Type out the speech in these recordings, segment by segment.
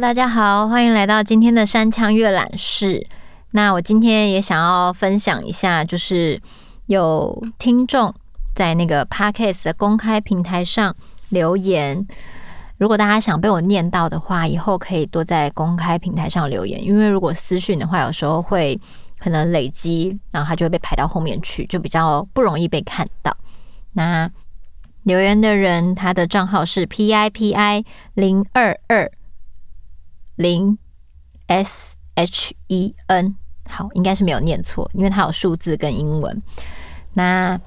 大家好，欢迎来到今天的山枪阅览室。那我今天也想要分享一下，就是有听众在那个 Podcast 的公开平台上留言。如果大家想被我念到的话，以后可以多在公开平台上留言，因为如果私讯的话，有时候会可能累积，然后它就会被排到后面去，就比较不容易被看到。那留言的人，他的账号是 P I P I 零二二零 S H E N，好，应该是没有念错，因为它有数字跟英文。那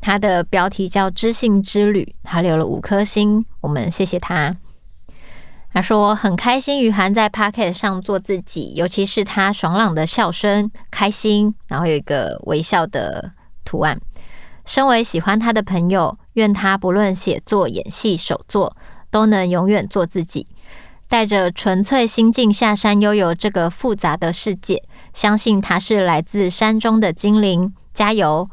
他的标题叫“知性之旅”，他留了五颗星，我们谢谢他。他说很开心雨涵在 Podcast 上做自己，尤其是他爽朗的笑声，开心，然后有一个微笑的图案。身为喜欢他的朋友，愿他不论写作、演戏、手作，都能永远做自己，带着纯粹心境下山悠游这个复杂的世界。相信他是来自山中的精灵，加油！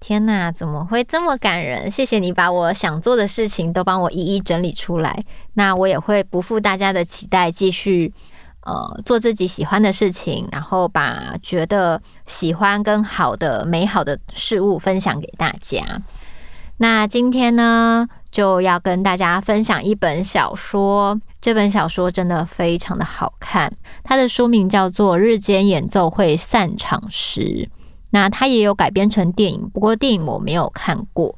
天哪，怎么会这么感人？谢谢你把我想做的事情都帮我一一整理出来。那我也会不负大家的期待，继续呃做自己喜欢的事情，然后把觉得喜欢跟好的、美好的事物分享给大家。那今天呢，就要跟大家分享一本小说。这本小说真的非常的好看，它的书名叫做《日间演奏会散场时》。那它也有改编成电影，不过电影我没有看过。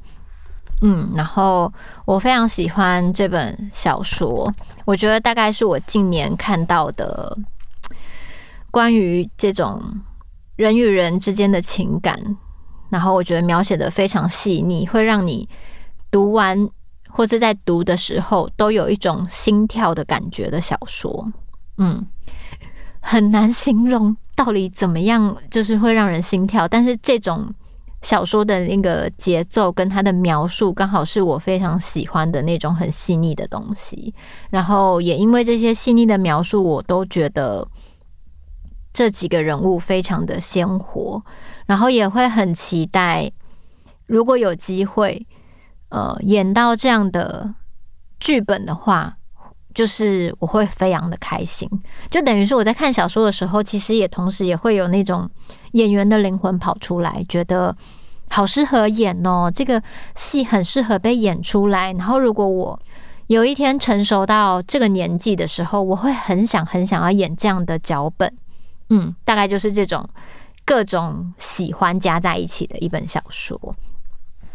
嗯，然后我非常喜欢这本小说，我觉得大概是我近年看到的关于这种人与人之间的情感，然后我觉得描写的非常细腻，会让你读完或是在读的时候都有一种心跳的感觉的小说。嗯，很难形容。到底怎么样，就是会让人心跳。但是这种小说的那个节奏跟它的描述，刚好是我非常喜欢的那种很细腻的东西。然后也因为这些细腻的描述，我都觉得这几个人物非常的鲜活。然后也会很期待，如果有机会，呃，演到这样的剧本的话。就是我会非常的开心，就等于是我在看小说的时候，其实也同时也会有那种演员的灵魂跑出来，觉得好适合演哦，这个戏很适合被演出来。然后如果我有一天成熟到这个年纪的时候，我会很想很想要演这样的脚本。嗯，大概就是这种各种喜欢加在一起的一本小说。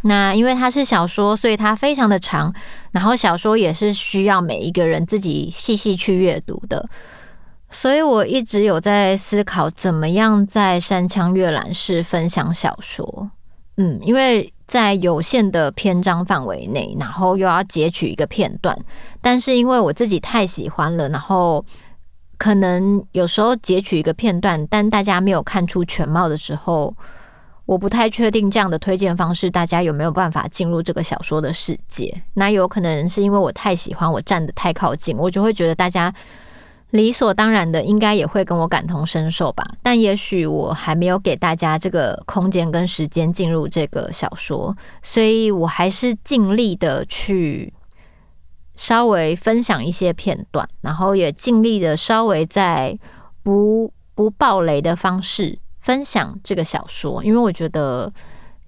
那因为它是小说，所以它非常的长。然后小说也是需要每一个人自己细细去阅读的。所以我一直有在思考，怎么样在山羌阅览室分享小说。嗯，因为在有限的篇章范围内，然后又要截取一个片段，但是因为我自己太喜欢了，然后可能有时候截取一个片段，但大家没有看出全貌的时候。我不太确定这样的推荐方式，大家有没有办法进入这个小说的世界？那有可能是因为我太喜欢，我站得太靠近，我就会觉得大家理所当然的应该也会跟我感同身受吧。但也许我还没有给大家这个空间跟时间进入这个小说，所以我还是尽力的去稍微分享一些片段，然后也尽力的稍微在不不爆雷的方式。分享这个小说，因为我觉得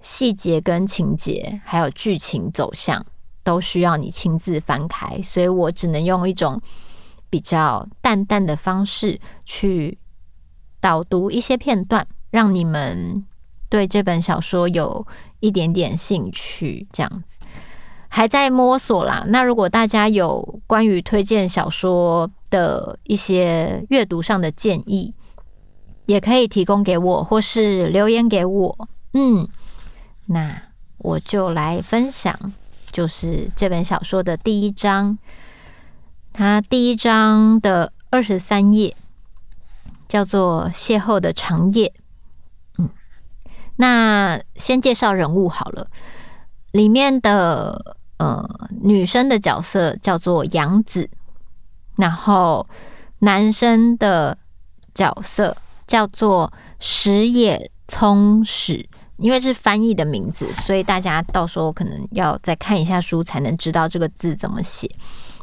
细节跟情节还有剧情走向都需要你亲自翻开，所以我只能用一种比较淡淡的方式去导读一些片段，让你们对这本小说有一点点兴趣。这样子还在摸索啦。那如果大家有关于推荐小说的一些阅读上的建议，也可以提供给我，或是留言给我。嗯，那我就来分享，就是这本小说的第一章。它第一章的二十三页叫做《邂逅的长夜》。嗯，那先介绍人物好了。里面的呃女生的角色叫做杨子，然后男生的角色。叫做石野聪史，因为是翻译的名字，所以大家到时候可能要再看一下书才能知道这个字怎么写。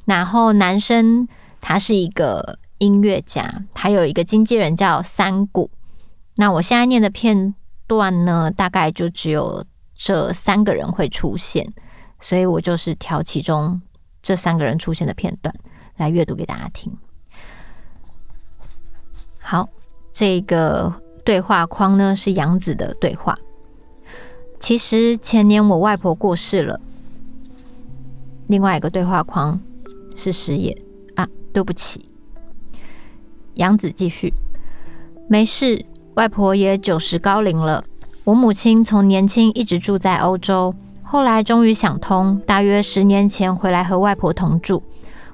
然后男生他是一个音乐家，他有一个经纪人叫三谷。那我现在念的片段呢，大概就只有这三个人会出现，所以我就是挑其中这三个人出现的片段来阅读给大家听。好，这个对话框呢是杨子的对话。其实前年我外婆过世了。另外一个对话框是石野啊，对不起。杨子继续，没事，外婆也九十高龄了。我母亲从年轻一直住在欧洲，后来终于想通，大约十年前回来和外婆同住。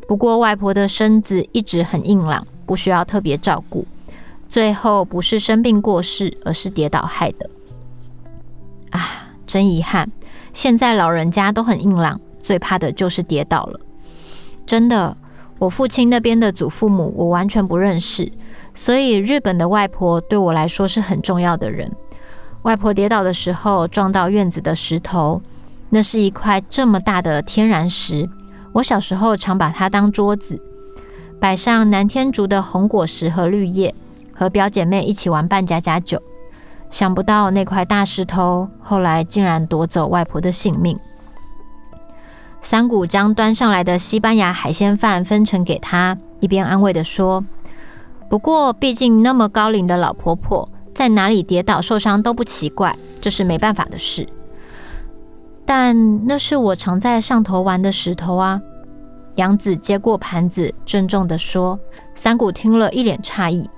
不过外婆的身子一直很硬朗，不需要特别照顾。最后不是生病过世，而是跌倒害的。啊，真遗憾！现在老人家都很硬朗，最怕的就是跌倒了。真的，我父亲那边的祖父母我完全不认识，所以日本的外婆对我来说是很重要的人。外婆跌倒的时候撞到院子的石头，那是一块这么大的天然石。我小时候常把它当桌子，摆上南天竹的红果实和绿叶，和表姐妹一起玩扮家家酒。想不到那块大石头后来竟然夺走外婆的性命。三谷将端上来的西班牙海鲜饭分成给他，一边安慰地说：“不过，毕竟那么高龄的老婆婆在哪里跌倒受伤都不奇怪，这是没办法的事。但那是我常在上头玩的石头啊。”杨子接过盘子，郑重地说。三谷听了一脸诧异：“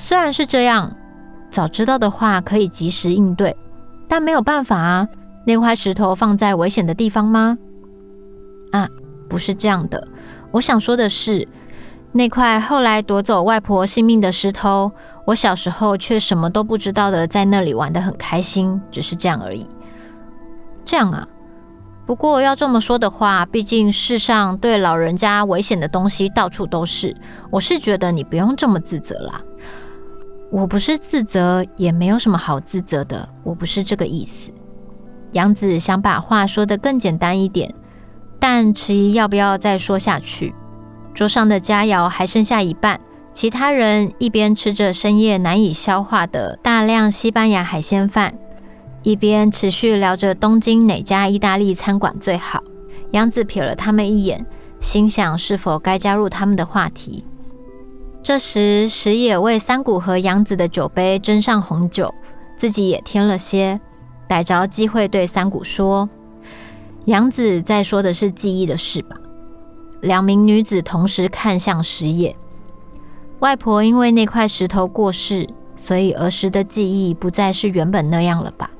虽然是这样。”早知道的话，可以及时应对，但没有办法啊。那块石头放在危险的地方吗？啊，不是这样的。我想说的是，那块后来夺走外婆性命的石头，我小时候却什么都不知道的，在那里玩得很开心，只是这样而已。这样啊。不过要这么说的话，毕竟世上对老人家危险的东西到处都是。我是觉得你不用这么自责啦。我不是自责，也没有什么好自责的。我不是这个意思。杨子想把话说得更简单一点，但迟疑要不要再说下去。桌上的佳肴还剩下一半，其他人一边吃着深夜难以消化的大量西班牙海鲜饭，一边持续聊着东京哪家意大利餐馆最好。杨子瞥了他们一眼，心想是否该加入他们的话题。这时，石野为三谷和杨子的酒杯斟上红酒，自己也添了些，逮着机会对三谷说：“杨子在说的是记忆的事吧？”两名女子同时看向石野。外婆因为那块石头过世，所以儿时的记忆不再是原本那样了吧？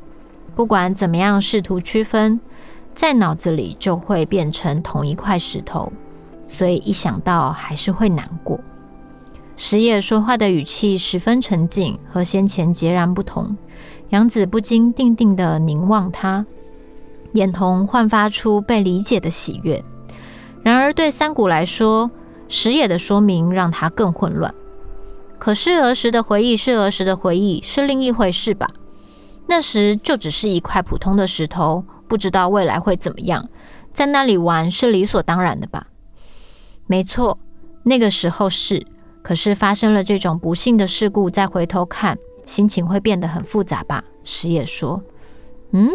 不管怎么样试图区分，在脑子里就会变成同一块石头，所以一想到还是会难过。石野说话的语气十分沉静，和先前截然不同。杨子不禁定定地凝望他，眼瞳焕发出被理解的喜悦。然而，对三谷来说，石野的说明让他更混乱。可是，儿时的回忆是儿时的回忆，是另一回事吧？那时就只是一块普通的石头，不知道未来会怎么样，在那里玩是理所当然的吧？没错，那个时候是。可是发生了这种不幸的事故，再回头看，心情会变得很复杂吧？石野说：“嗯，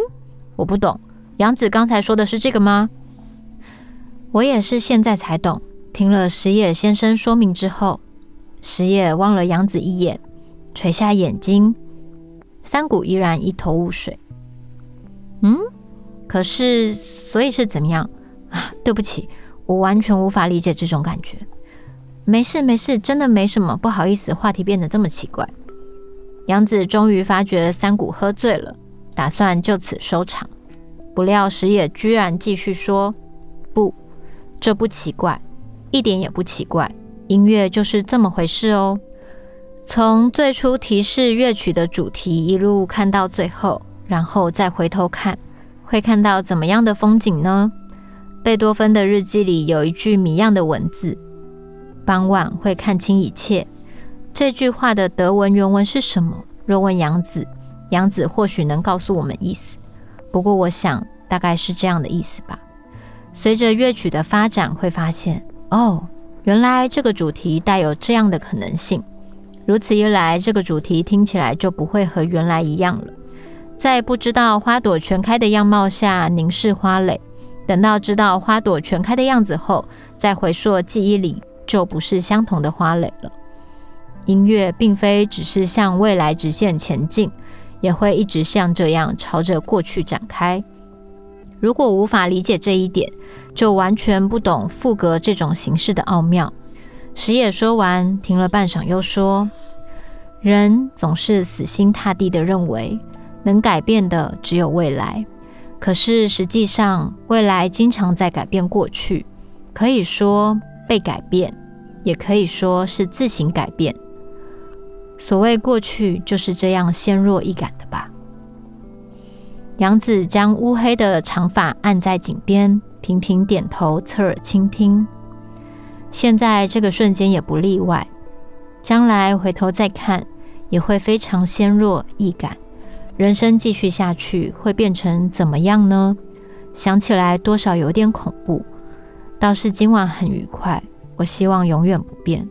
我不懂。杨子刚才说的是这个吗？”我也是现在才懂。听了石野先生说明之后，石野望了杨子一眼，垂下眼睛。三谷依然一头雾水。嗯，可是所以是怎么样啊？对不起，我完全无法理解这种感觉。没事没事，真的没什么，不好意思，话题变得这么奇怪。杨子终于发觉三谷喝醉了，打算就此收场。不料石野居然继续说：“不，这不奇怪，一点也不奇怪。音乐就是这么回事哦。从最初提示乐曲的主题一路看到最后，然后再回头看，会看到怎么样的风景呢？贝多芬的日记里有一句谜样的文字。”傍晚会看清一切。这句话的德文原文是什么？若问杨子，杨子或许能告诉我们意思。不过，我想大概是这样的意思吧。随着乐曲的发展，会发现哦，原来这个主题带有这样的可能性。如此一来，这个主题听起来就不会和原来一样了。在不知道花朵全开的样貌下凝视花蕾，等到知道花朵全开的样子后，再回溯记忆里，就不是相同的花蕾了。音乐并非只是向未来直线前进，也会一直像这样朝着过去展开。如果无法理解这一点，就完全不懂赋格这种形式的奥妙。石野说完，停了半晌，又说：“人总是死心塌地地认为，能改变的只有未来。可是实际上，未来经常在改变过去，可以说被改变，也可以说是自行改变。所谓过去，就是这样纤弱易感的吧。”杨子将乌黑的长发按在颈边，频频点头，侧耳倾听。现在这个瞬间也不例外，将来回头再看，也会非常纤弱易感。人生继续下去会变成怎么样呢？想起来多少有点恐怖。倒是今晚很愉快，我希望永远不变。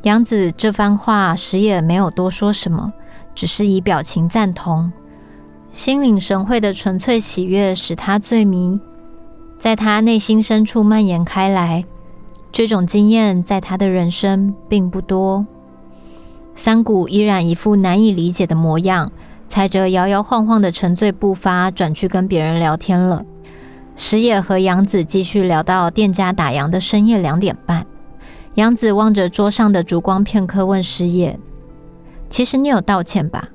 杨子这番话，矢野没有多说什么，只是以表情赞同。心领神会的纯粹喜悦使他醉迷。在他内心深处蔓延开来，这种经验在他的人生并不多。三谷依然一副难以理解的模样，踩着摇摇晃晃的沉醉步伐转去跟别人聊天了。石野和杨子继续聊到店家打烊的深夜两点半。杨子望着桌上的烛光片刻，问石野：“其实你有道歉吧？”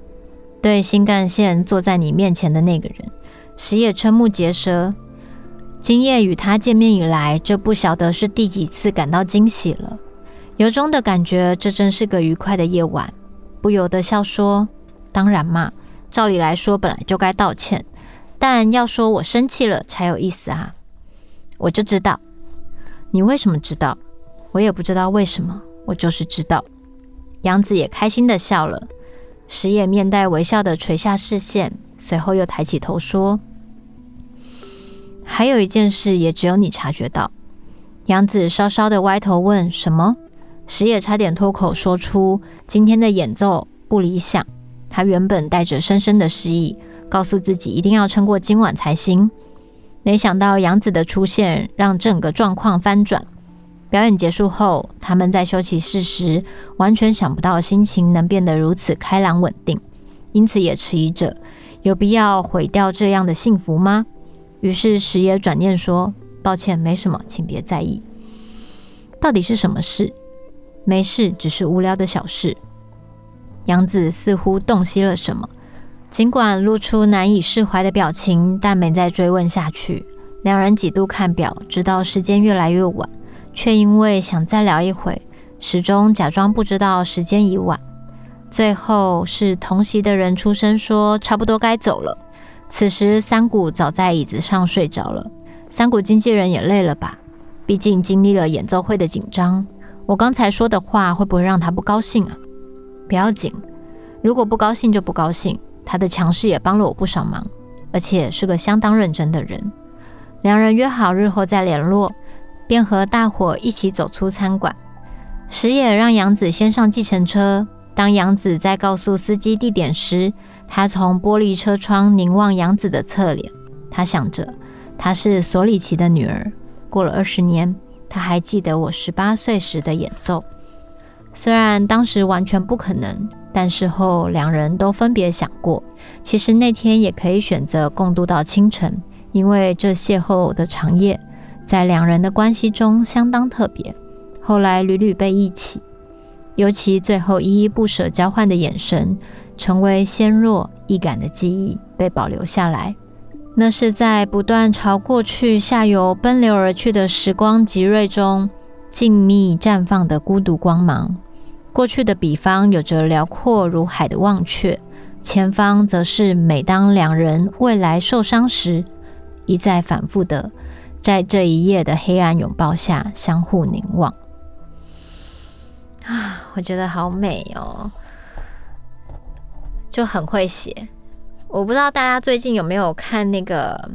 对新干线坐在你面前的那个人，石野瞠目结舌。今夜与他见面以来，这不晓得是第几次感到惊喜了。由衷的感觉这真是个愉快的夜晚，不由得笑说：“当然嘛，照理来说本来就该道歉，但要说我生气了才有意思啊。”我就知道，你为什么知道？我也不知道为什么，我就是知道。杨子也开心的笑了，石野面带微笑的垂下视线，随后又抬起头说。还有一件事，也只有你察觉到。杨子稍稍的歪头问：“什么？”石野差点脱口说出：“今天的演奏不理想。”他原本带着深深的失意，告诉自己一定要撑过今晚才行。没想到杨子的出现让整个状况翻转。表演结束后，他们在休息室时，完全想不到心情能变得如此开朗稳定，因此也迟疑着：有必要毁掉这样的幸福吗？于是石野转念说：“抱歉，没什么，请别在意。到底是什么事？没事，只是无聊的小事。”杨子似乎洞悉了什么，尽管露出难以释怀的表情，但没再追问下去。两人几度看表，直到时间越来越晚，却因为想再聊一会，始终假装不知道时间已晚。最后是同席的人出声说：“差不多该走了。”此时，三谷早在椅子上睡着了。三谷经纪人也累了吧？毕竟经历了演奏会的紧张。我刚才说的话会不会让他不高兴啊？不要紧，如果不高兴就不高兴。他的强势也帮了我不少忙，而且是个相当认真的人。两人约好日后再联络，便和大伙一起走出餐馆。矢野让杨子先上计程车。当杨子在告诉司机地点时，他从玻璃车窗凝望杨子的侧脸，他想着，她是索里奇的女儿。过了二十年，他还记得我十八岁时的演奏。虽然当时完全不可能，但事后两人都分别想过，其实那天也可以选择共度到清晨，因为这邂逅的长夜，在两人的关系中相当特别。后来屡屡被忆起，尤其最后依依不舍交换的眼神。成为纤弱易感的记忆被保留下来，那是在不断朝过去下游奔流而去的时光极锐中静谧绽放的孤独光芒。过去的彼方有着辽阔如海的忘却，前方则是每当两人未来受伤时，一再反复的在这一夜的黑暗拥抱下相互凝望。啊，我觉得好美哦。就很会写，我不知道大家最近有没有看那个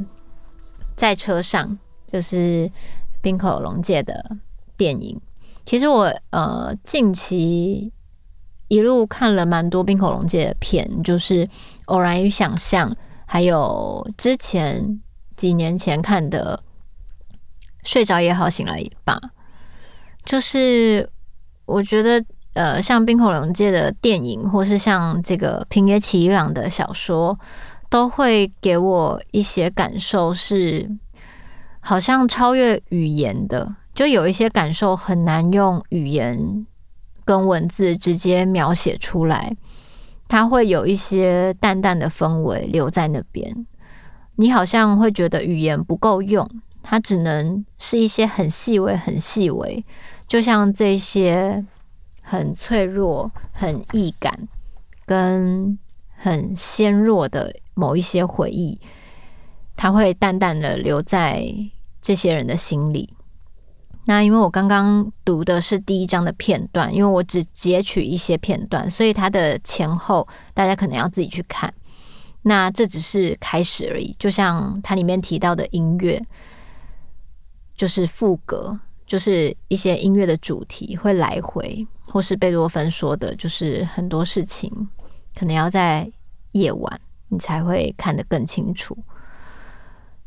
在车上，就是滨口龙介的电影。其实我呃近期一路看了蛮多滨口龙界的片，就是《偶然与想象》，还有之前几年前看的《睡着也好，醒来也罢》。就是我觉得呃，像滨口龙界的电影，或是像这个平野启一郎的小说，都会给我一些感受，是好像超越语言的。就有一些感受很难用语言跟文字直接描写出来，它会有一些淡淡的氛围留在那边。你好像会觉得语言不够用，它只能是一些很细微、很细微，就像这些很脆弱、很易感跟很纤弱的某一些回忆，它会淡淡的留在这些人的心里。那因为我刚刚读的是第一章的片段，因为我只截取一些片段，所以它的前后大家可能要自己去看。那这只是开始而已，就像它里面提到的音乐，就是副歌，就是一些音乐的主题会来回，或是贝多芬说的，就是很多事情可能要在夜晚你才会看得更清楚，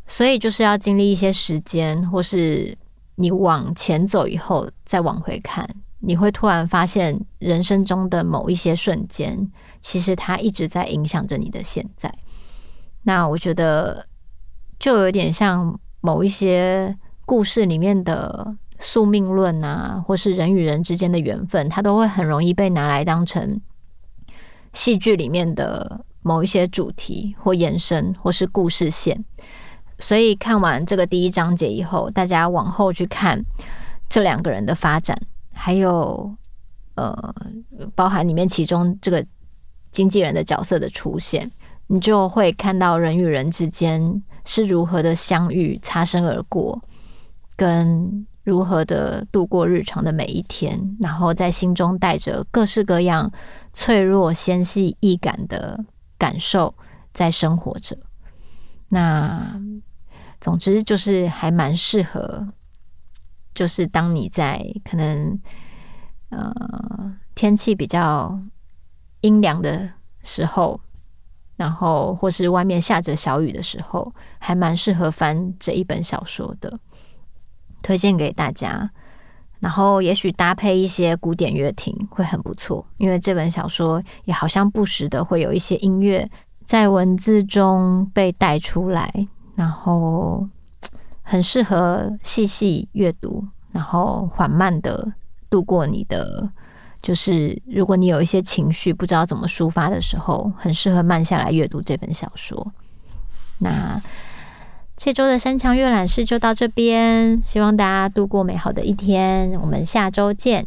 所以就是要经历一些时间，或是。你往前走以后，再往回看，你会突然发现人生中的某一些瞬间，其实它一直在影响着你的现在。那我觉得就有点像某一些故事里面的宿命论啊，或是人与人之间的缘分，它都会很容易被拿来当成戏剧里面的某一些主题或延伸，或是故事线。所以看完这个第一章节以后，大家往后去看这两个人的发展，还有呃，包含里面其中这个经纪人的角色的出现，你就会看到人与人之间是如何的相遇、擦身而过，跟如何的度过日常的每一天，然后在心中带着各式各样脆弱、纤细、易感的感受在生活着。那。总之就是还蛮适合，就是当你在可能呃天气比较阴凉的时候，然后或是外面下着小雨的时候，还蛮适合翻这一本小说的，推荐给大家。然后也许搭配一些古典乐听会很不错，因为这本小说也好像不时的会有一些音乐在文字中被带出来。然后很适合细细阅读，然后缓慢的度过你的，就是如果你有一些情绪不知道怎么抒发的时候，很适合慢下来阅读这本小说。那这周的山羌阅览室就到这边，希望大家度过美好的一天，我们下周见。